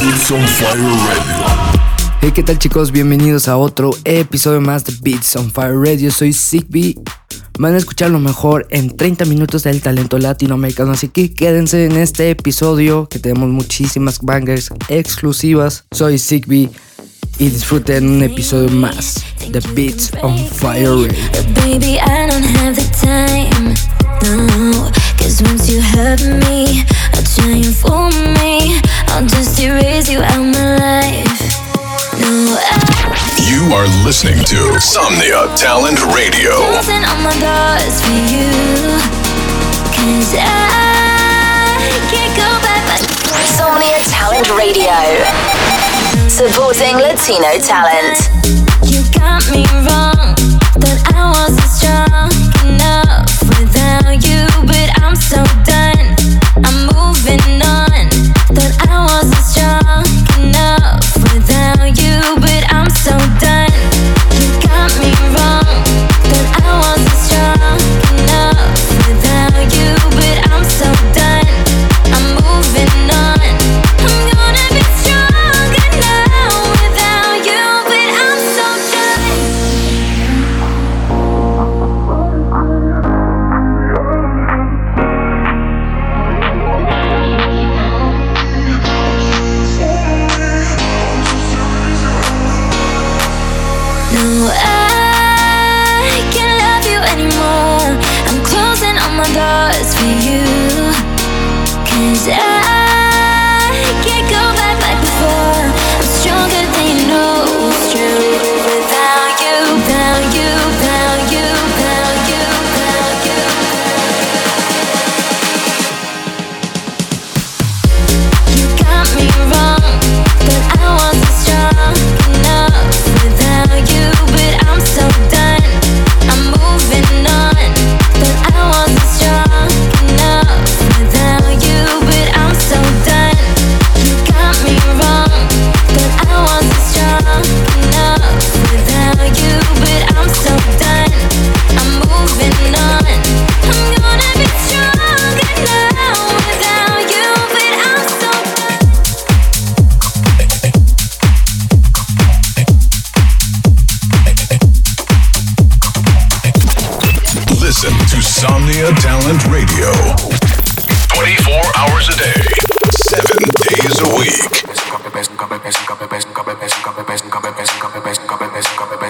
It's on fire radio. Hey, ¿qué tal chicos? Bienvenidos a otro episodio más de Beats on Fire Radio. Soy Zigbee. Van a escuchar lo mejor en 30 minutos del talento latinoamericano. Así que quédense en este episodio que tenemos muchísimas bangers exclusivas. Soy Zigbee y disfruten un episodio más de Beats on Fire Radio. But baby, I don't have the time. No, cause once you hurt me, I'll try and fool me. I'll just erase you out my life. No, I You are listening to Somnia Talent Radio. closing all my doors for you. Cause I can't go back like Somnia Talent Radio. Supporting Latino talent. You got me wrong, that I wasn't strong enough without you, but I'm so done.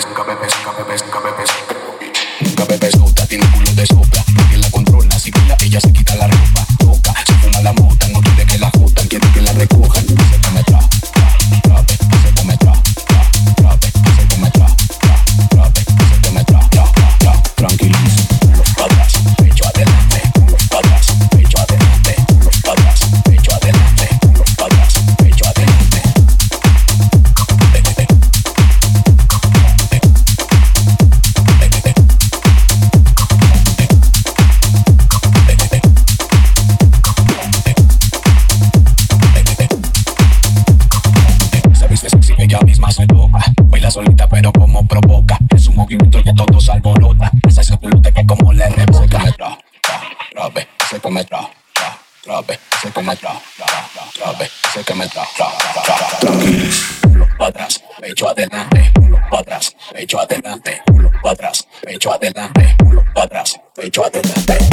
nunca me pesó. Se come tra, tra, trabe, se come tra, tra, tra, trabe, se come tra, tra, tra, tra. Tranquilo, culo para atrás, pecho adelante, culo para atrás, pecho adelante, culo para atrás, pecho adelante, culo para atrás, pecho adelante.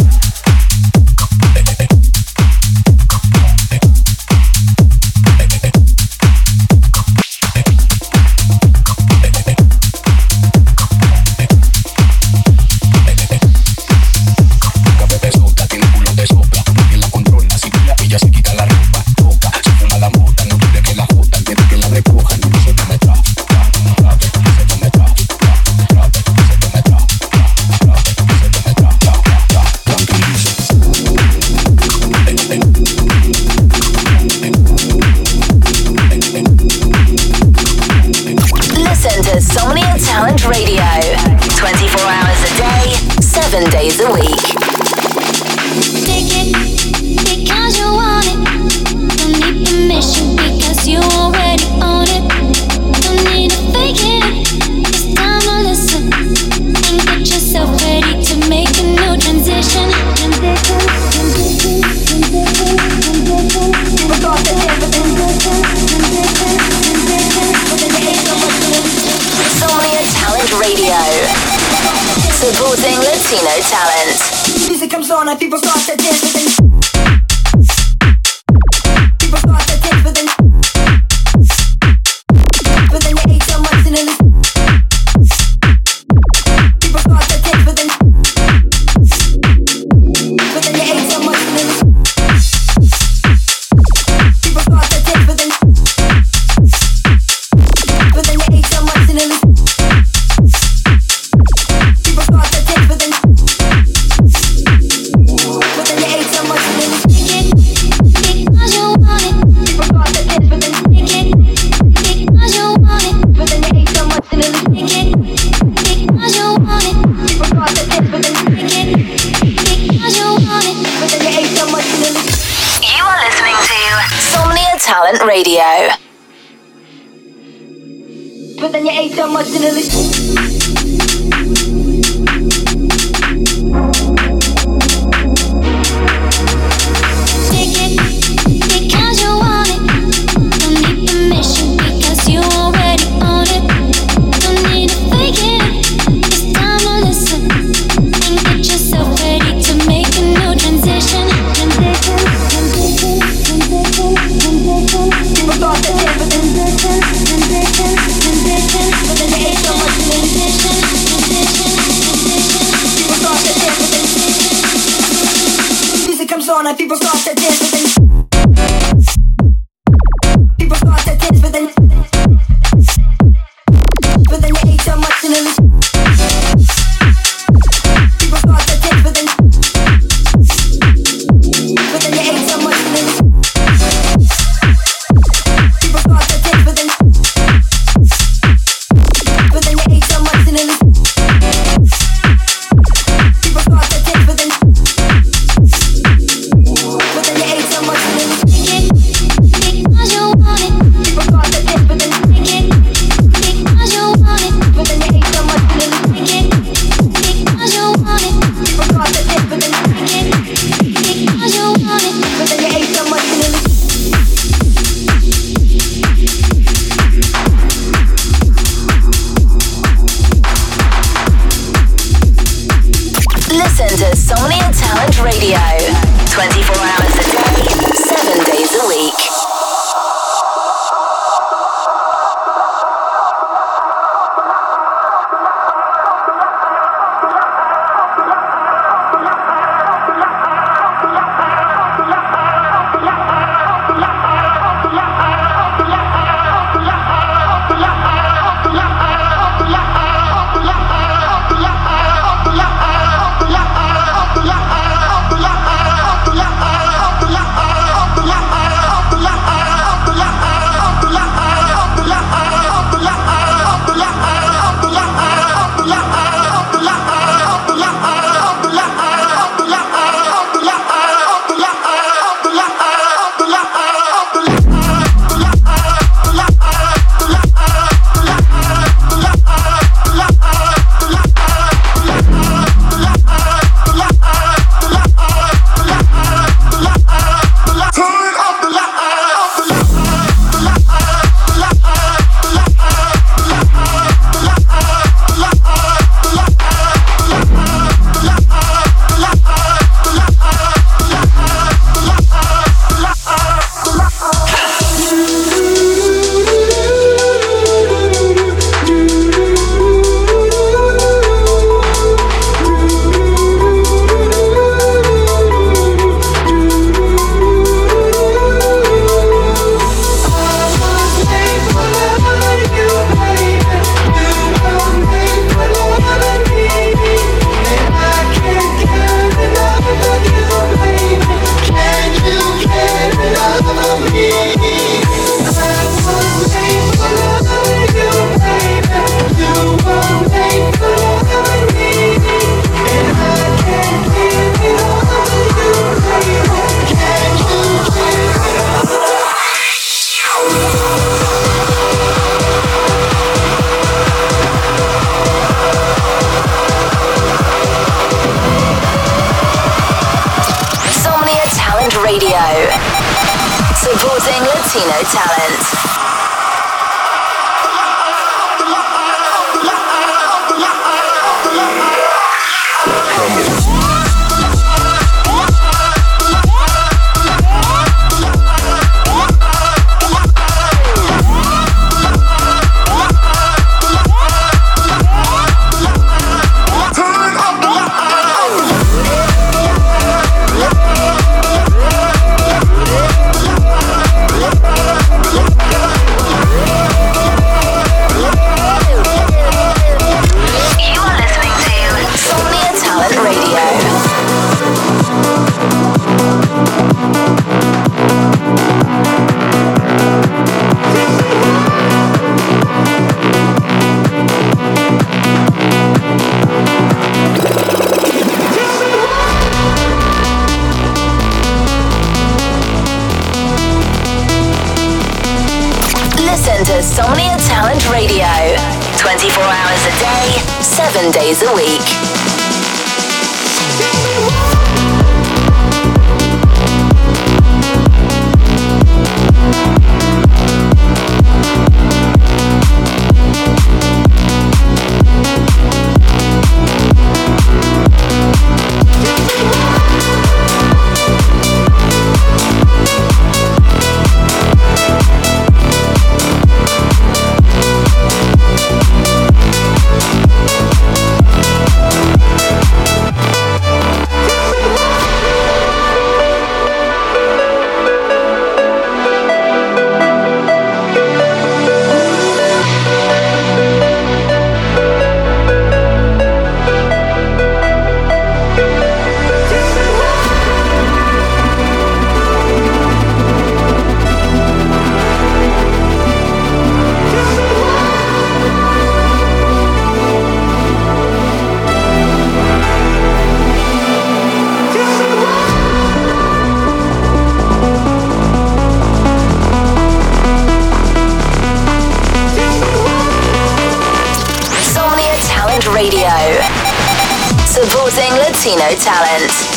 Latino talent.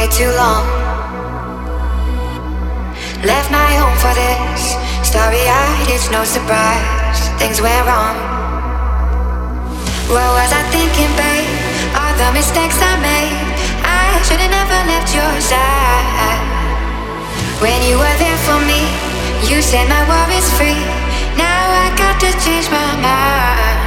Way too long. Left my home for this. Starry eyed, it's no surprise. Things went wrong. What was I thinking, babe? All the mistakes I made. I should have never left your side. When you were there for me, you said my worries free. Now I got to change my mind.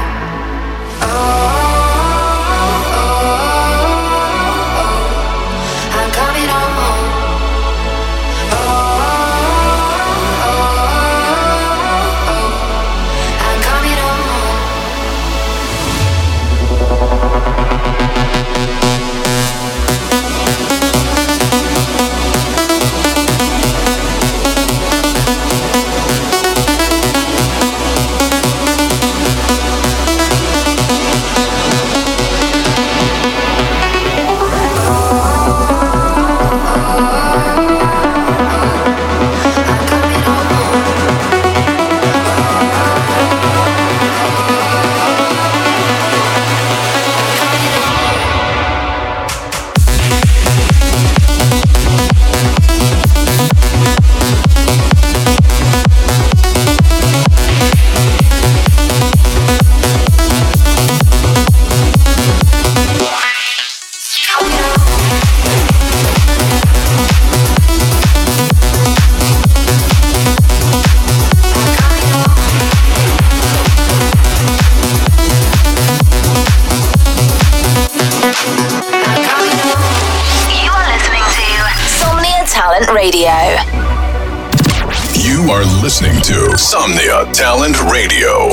Somnia Talent Radio.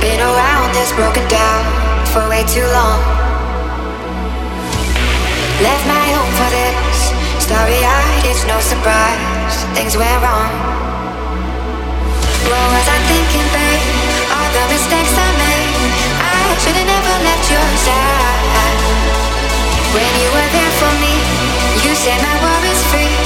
Been around this broken down for way too long. Left my home for this. Starry eyed, it's no surprise. Things went wrong. What was I mistakes I made. I should have never left your side. When you were there for me, you said my worries free.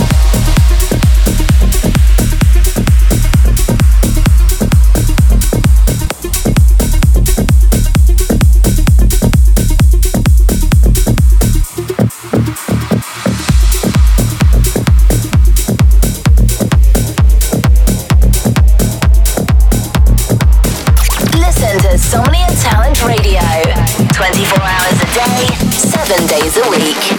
The week.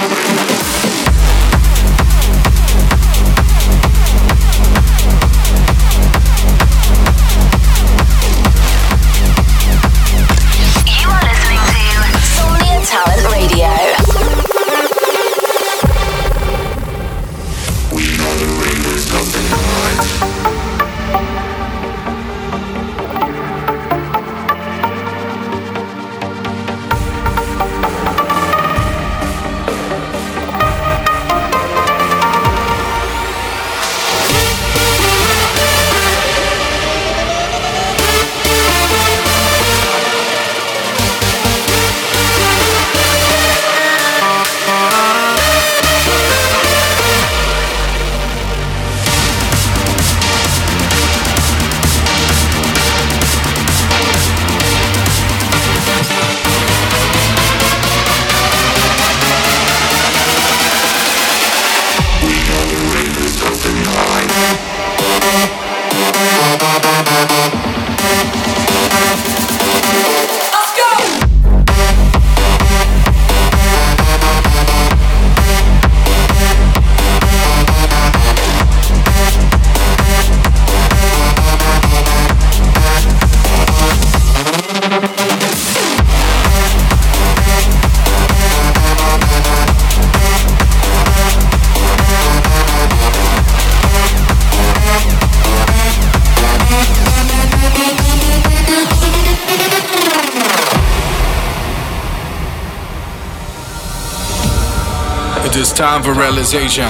Time for realization.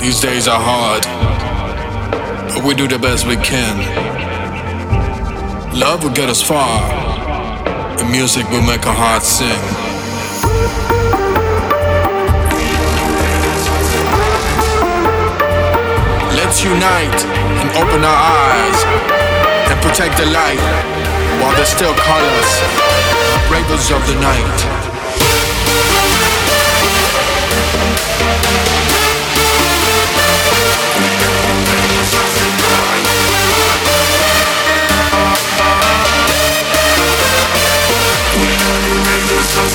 These days are hard, but we do the best we can. Love will get us far, and music will make our hearts sing. Let's unite and open our eyes and protect the light while there's still colors, bravers of the night.